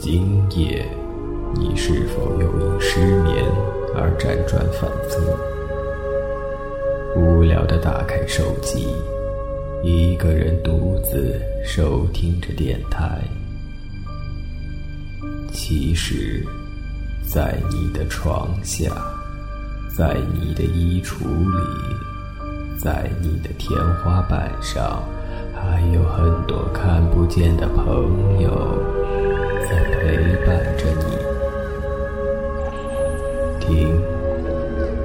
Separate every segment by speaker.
Speaker 1: 今夜，你是否又因失眠而辗转反侧？无聊的打开手机，一个人独自收听着电台。其实，在你的床下，在你的衣橱里，在你的天花板上，还有很多看不见的朋友。陪伴着你，听，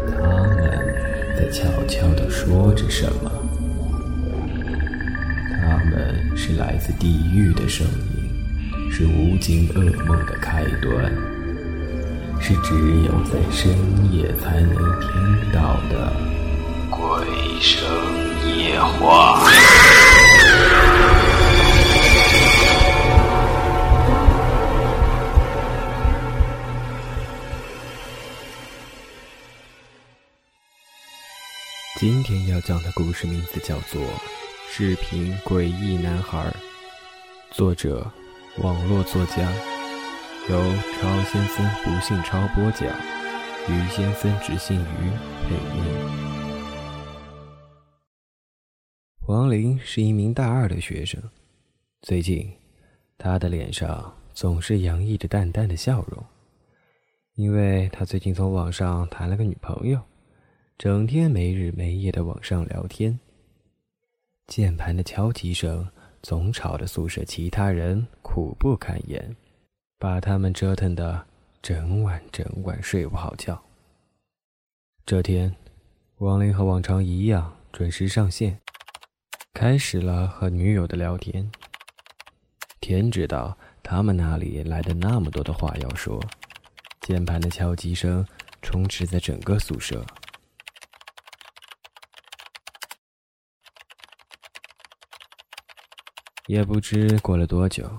Speaker 1: 他们在悄悄地说着什么。他们是来自地狱的声音，是无尽噩梦的开端，是只有在深夜才能听到的鬼声夜话。今天要讲的故事名字叫做《视频诡异男孩》，作者网络作家，由超先生不姓超播讲，于先生只姓于配音。王林是一名大二的学生，最近他的脸上总是洋溢着淡淡的笑容，因为他最近从网上谈了个女朋友。整天没日没夜的网上聊天，键盘的敲击声总吵得宿舍其他人苦不堪言，把他们折腾的整晚整晚睡不好觉。这天，王林和往常一样准时上线，开始了和女友的聊天。天知道他们哪里来的那么多的话要说，键盘的敲击声充斥在整个宿舍。也不知过了多久，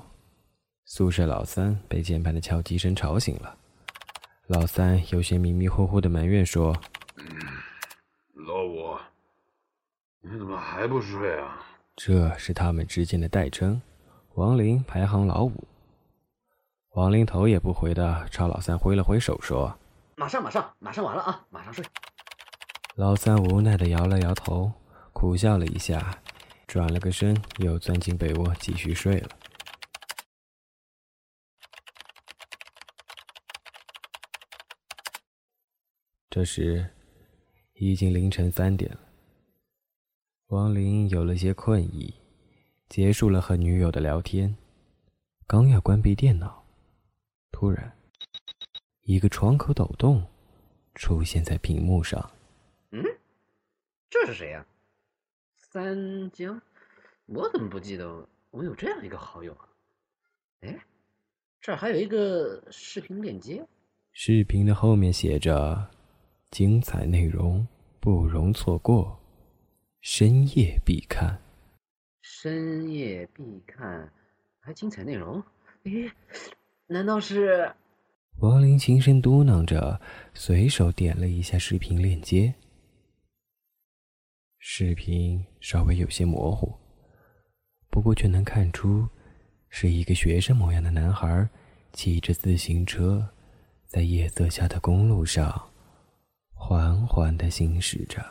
Speaker 1: 宿舍老三被键盘的敲击声吵醒了。老三有些迷迷糊糊的埋怨说：“
Speaker 2: 老五，你怎么还不睡啊？”
Speaker 1: 这是他们之间的代称。王林排行老五。王林头也不回的朝老三挥了挥手说：“
Speaker 3: 马上，马上，马上完了啊，马上睡。”
Speaker 1: 老三无奈的摇了摇头，苦笑了一下。转了个身，又钻进被窝继续睡了。这时，已经凌晨三点了。王林有了些困意，结束了和女友的聊天，刚要关闭电脑，突然，一个窗口抖动，出现在屏幕上。
Speaker 3: 嗯，这是谁呀？三江，我怎么不记得我有这样一个好友啊？哎，这儿还有一个视频链接。
Speaker 1: 视频的后面写着：“精彩内容不容错过，深夜必看。”
Speaker 3: 深夜必看，还精彩内容？诶，难道是？
Speaker 1: 王林轻声嘟囔着，随手点了一下视频链接。视频稍微有些模糊，不过却能看出是一个学生模样的男孩骑着自行车，在夜色下的公路上缓缓的行驶着。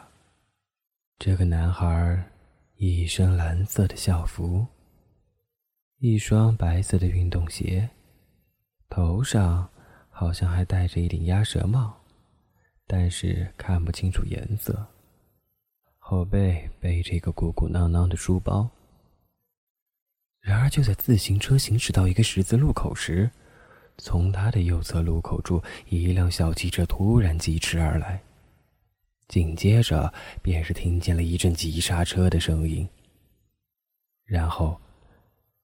Speaker 1: 这个男孩一身蓝色的校服，一双白色的运动鞋，头上好像还戴着一顶鸭舌帽，但是看不清楚颜色。后背背着一个鼓鼓囊囊的书包。然而，就在自行车行驶到一个十字路口时，从他的右侧路口处，一辆小汽车突然疾驰而来，紧接着便是听见了一阵急刹车的声音。然后，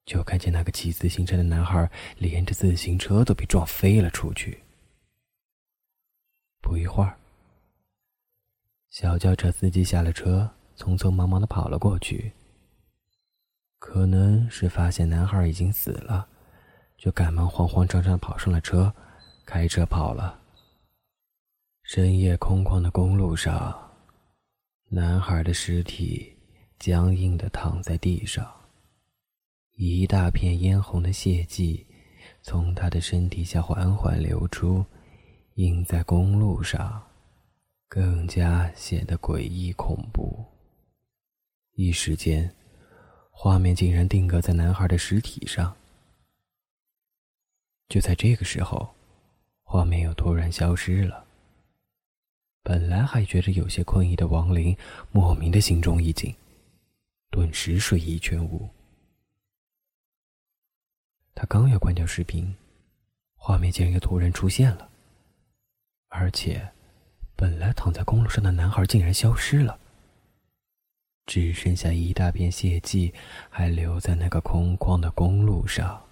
Speaker 1: 就看见那个骑自行车的男孩连着自行车都被撞飞了出去。不一会儿。小轿车司机下了车，匆匆忙忙的跑了过去。可能是发现男孩已经死了，就赶忙慌慌张张跑上了车，开车跑了。深夜空旷的公路上，男孩的尸体僵硬的躺在地上，一大片嫣红的血迹从他的身体下缓缓流出，映在公路上，更加显得诡异恐怖。一时间，画面竟然定格在男孩的尸体上。就在这个时候，画面又突然消失了。本来还觉着有些困意的王林，莫名的心中一紧，顿时睡意全无。他刚要关掉视频，画面竟然又突然出现了，而且，本来躺在公路上的男孩竟然消失了，只剩下一大片血迹还留在那个空旷的公路上。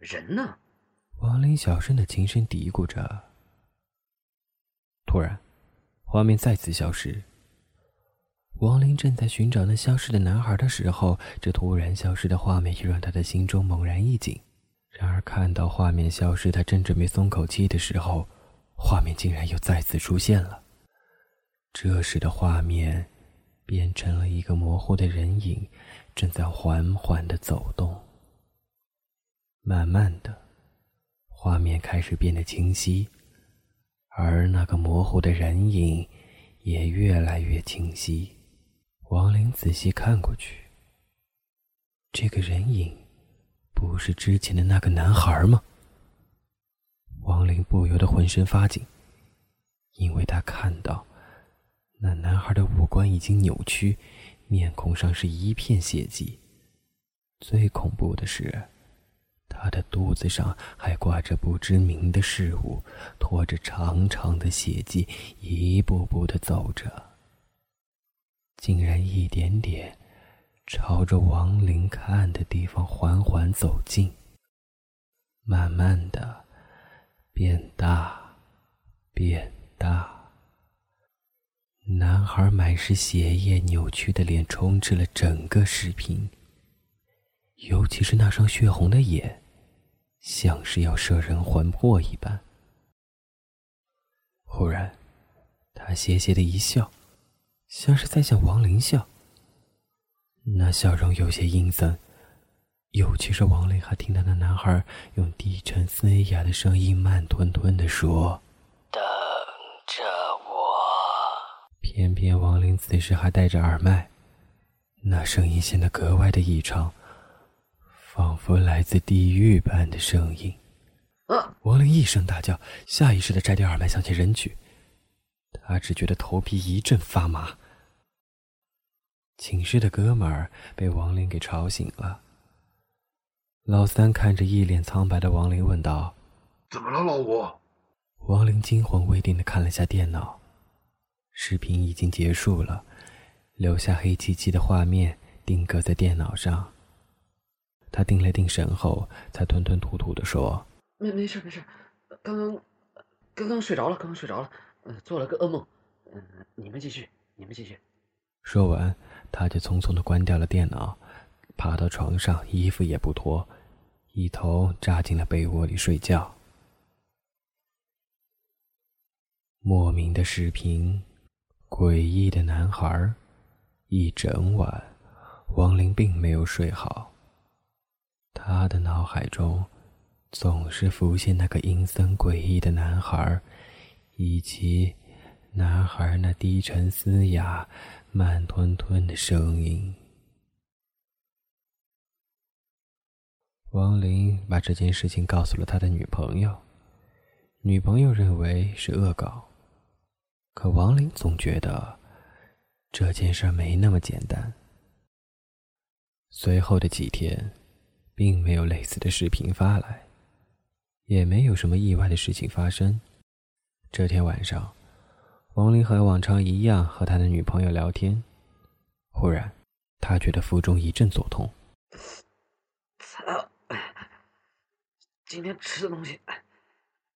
Speaker 3: 人呢？
Speaker 1: 王林小声的轻声嘀咕着。突然。画面再次消失。王林正在寻找那消失的男孩的时候，这突然消失的画面又让他的心中猛然一紧。然而，看到画面消失，他正准备松口气的时候，画面竟然又再次出现了。这时的画面变成了一个模糊的人影，正在缓缓的走动。慢慢的，画面开始变得清晰。而那个模糊的人影也越来越清晰。王林仔细看过去，这个人影不是之前的那个男孩吗？王林不由得浑身发紧，因为他看到那男孩的五官已经扭曲，面孔上是一片血迹。最恐怖的是。他的肚子上还挂着不知名的事物，拖着长长的血迹，一步步的走着，竟然一点点朝着王林看的地方缓缓走近，慢慢的变大，变大。男孩满是血液、扭曲的脸充斥了整个视频，尤其是那双血红的眼。像是要摄人魂魄一般。忽然，他邪邪的一笑，像是在向亡灵笑。那笑容有些阴森，尤其是王林还听到那男孩用低沉嘶哑的声音慢吞吞地说：“
Speaker 4: 等着我。”
Speaker 1: 偏偏王林此时还戴着耳麦，那声音显得格外的异常。仿佛来自地狱般的声音，
Speaker 3: 啊！
Speaker 1: 王林一声大叫，下意识的摘掉耳麦向前扔去。他只觉得头皮一阵发麻。寝室的哥们儿被王林给吵醒了。老三看着一脸苍白的王林，问道：“
Speaker 2: 怎么了，老五？”
Speaker 1: 王林惊魂未定的看了下电脑，视频已经结束了，留下黑漆漆的画面定格在电脑上。他定了定神后，才吞吞吐吐的说：“
Speaker 3: 没没事没事，刚刚刚刚睡着了，刚刚睡着了，呃，做了个噩梦。嗯，你们继续，你们继续。”
Speaker 1: 说完，他就匆匆的关掉了电脑，爬到床上，衣服也不脱，一头扎进了被窝里睡觉。莫名的视频，诡异的男孩，一整晚，王林并没有睡好。他的脑海中总是浮现那个阴森诡异的男孩，以及男孩那低沉嘶哑、慢吞吞的声音。王林把这件事情告诉了他的女朋友，女朋友认为是恶搞，可王林总觉得这件事没那么简单。随后的几天。并没有类似的视频发来，也没有什么意外的事情发生。这天晚上，王林和往常一样和他的女朋友聊天。忽然，他觉得腹中一阵作痛。
Speaker 3: 操！今天吃的东西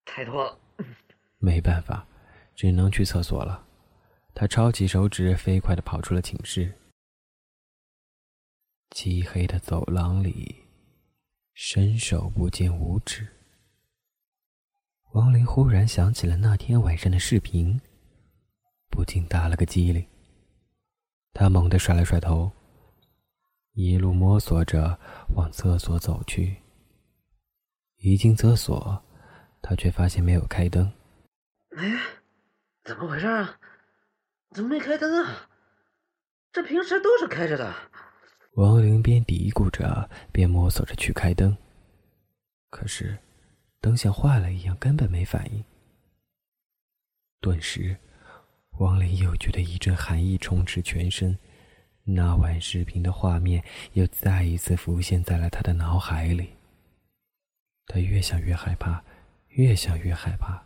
Speaker 3: 太多了。
Speaker 1: 没办法，只能去厕所了。他抄起手指，飞快的跑出了寝室。漆黑的走廊里。伸手不见五指。王林忽然想起了那天晚上的视频，不禁打了个激灵。他猛地甩了甩头，一路摸索着往厕所走去。一进厕所，他却发现没有开灯。
Speaker 3: 哎，怎么回事啊？怎么没开灯啊？这平时都是开着的。
Speaker 1: 王林边嘀咕着，边摸索着去开灯，可是灯像坏了一样，根本没反应。顿时，王林又觉得一阵寒意充斥全身，那晚视频的画面又再一次浮现在了他的脑海里。他越想越害怕，越想越害怕。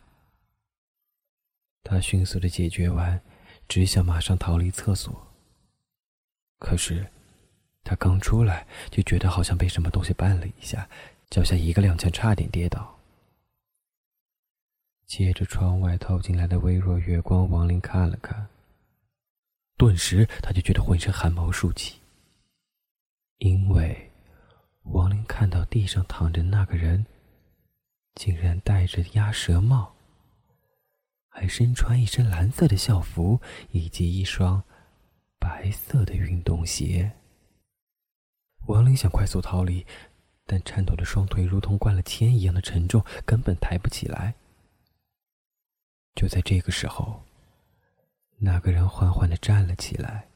Speaker 1: 他迅速的解决完，只想马上逃离厕所。可是，他刚出来就觉得好像被什么东西绊了一下，脚下一个踉跄，差点跌倒。借着窗外透进来的微弱月光，王林看了看，顿时他就觉得浑身汗毛竖起，因为王林看到地上躺着那个人，竟然戴着鸭舌帽，还身穿一身蓝色的校服以及一双。白色的运动鞋。王林想快速逃离，但颤抖的双腿如同灌了铅一样的沉重，根本抬不起来。就在这个时候，那个人缓缓的站了起来。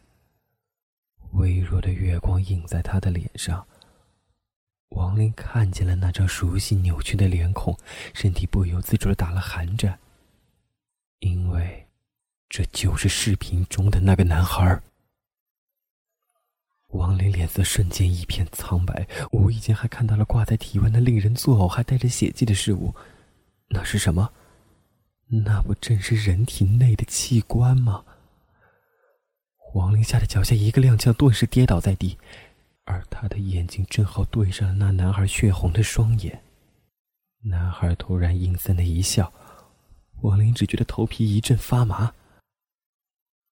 Speaker 1: 微弱的月光映在他的脸上，王林看见了那张熟悉扭曲的脸孔，身体不由自主的打了寒战，因为这就是视频中的那个男孩。王林脸色瞬间一片苍白，无意间还看到了挂在体温的令人作呕、还带着血迹的事物，那是什么？那不正是人体内的器官吗？王林吓得脚下一个踉跄，顿时跌倒在地，而他的眼睛正好对上了那男孩血红的双眼。男孩突然阴森的一笑，王林只觉得头皮一阵发麻。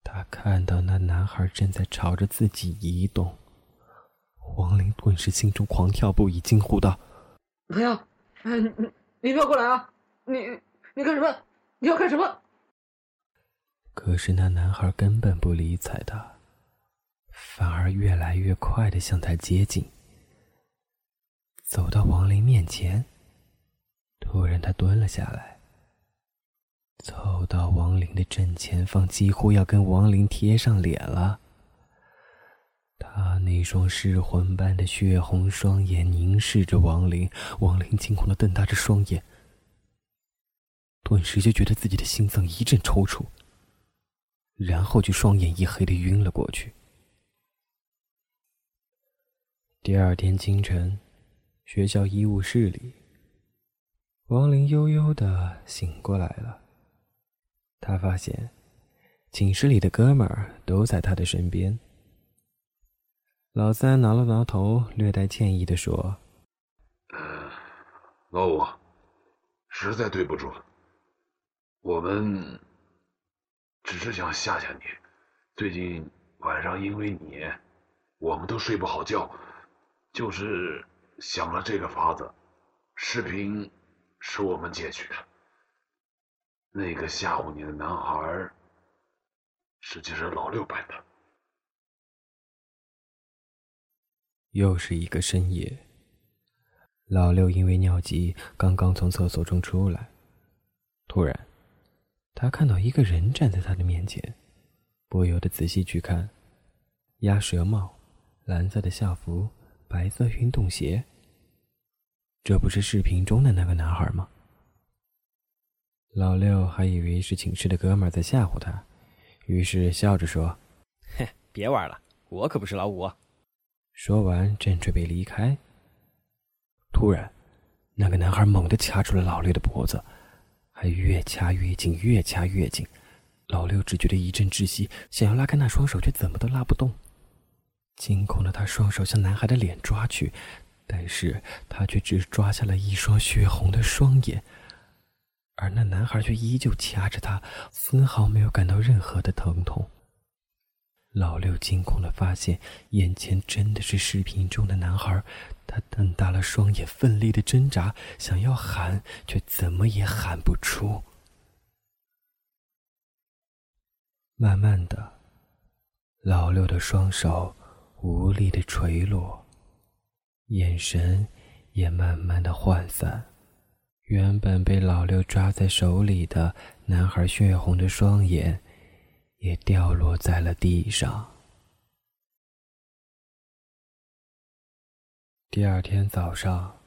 Speaker 1: 他看到那男孩正在朝着自己移动，王林顿时心中狂跳不已，惊呼道：“
Speaker 3: 不要！哎，你你不要过来啊！你你干什么？你要干什么？”
Speaker 1: 可是那男孩根本不理睬他，反而越来越快的向他接近，走到王林面前。突然，他蹲了下来。走到王林的正前方，几乎要跟王林贴上脸了。他那双失魂般的血红双眼凝视着王林，王林惊恐的瞪大着双眼，顿时就觉得自己的心脏一阵抽搐，然后就双眼一黑的晕了过去。第二天清晨，学校医务室里，王林悠悠的醒过来了。他发现，寝室里的哥们儿都在他的身边。老三挠了挠头，略带歉意的说：“
Speaker 2: 老五，实在对不住，我们只是想吓吓你。最近晚上因为你，我们都睡不好觉，就是想了这个法子。视频是我们截取的。”那个吓唬你的男孩，实际是老六扮的。
Speaker 1: 又是一个深夜，老六因为尿急，刚刚从厕所中出来，突然，他看到一个人站在他的面前，不由得仔细去看，鸭舌帽，蓝色的校服，白色运动鞋。这不是视频中的那个男孩吗？老六还以为是寝室的哥们在吓唬他，于是笑着说：“
Speaker 5: 嘿，别玩了，我可不是老五。”
Speaker 1: 说完正准备离开，突然，那个男孩猛地掐住了老六的脖子，还越掐越紧，越掐越紧。老六只觉得一阵窒息，想要拉开那双手，却怎么都拉不动。惊恐的他双手向男孩的脸抓去，但是他却只抓下了一双血红的双眼。而那男孩却依旧掐着他，丝毫没有感到任何的疼痛。老六惊恐的发现，眼前真的是视频中的男孩。他瞪大了双眼，奋力的挣扎，想要喊，却怎么也喊不出。慢慢的，老六的双手无力的垂落，眼神也慢慢的涣散。原本被老六抓在手里的男孩血红的双眼，也掉落在了地上。第二天早上，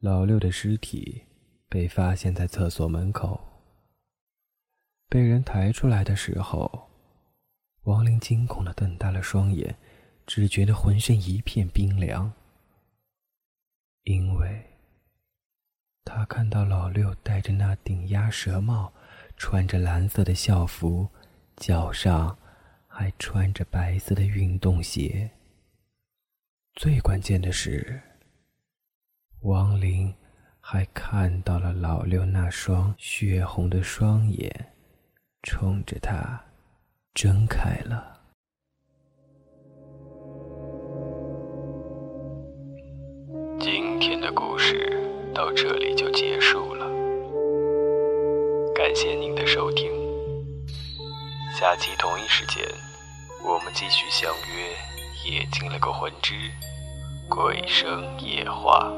Speaker 1: 老六的尸体被发现在厕所门口。被人抬出来的时候，王林惊恐的瞪大了双眼，只觉得浑身一片冰凉，因为他看到老六戴着那顶鸭舌帽，穿着蓝色的校服，脚上还穿着白色的运动鞋。最关键的是，王林还看到了老六那双血红的双眼。冲着他睁开了。
Speaker 4: 的故事到这里就结束了，感谢您的收听。下期同一时间，我们继续相约《夜进了个魂之鬼声夜话》。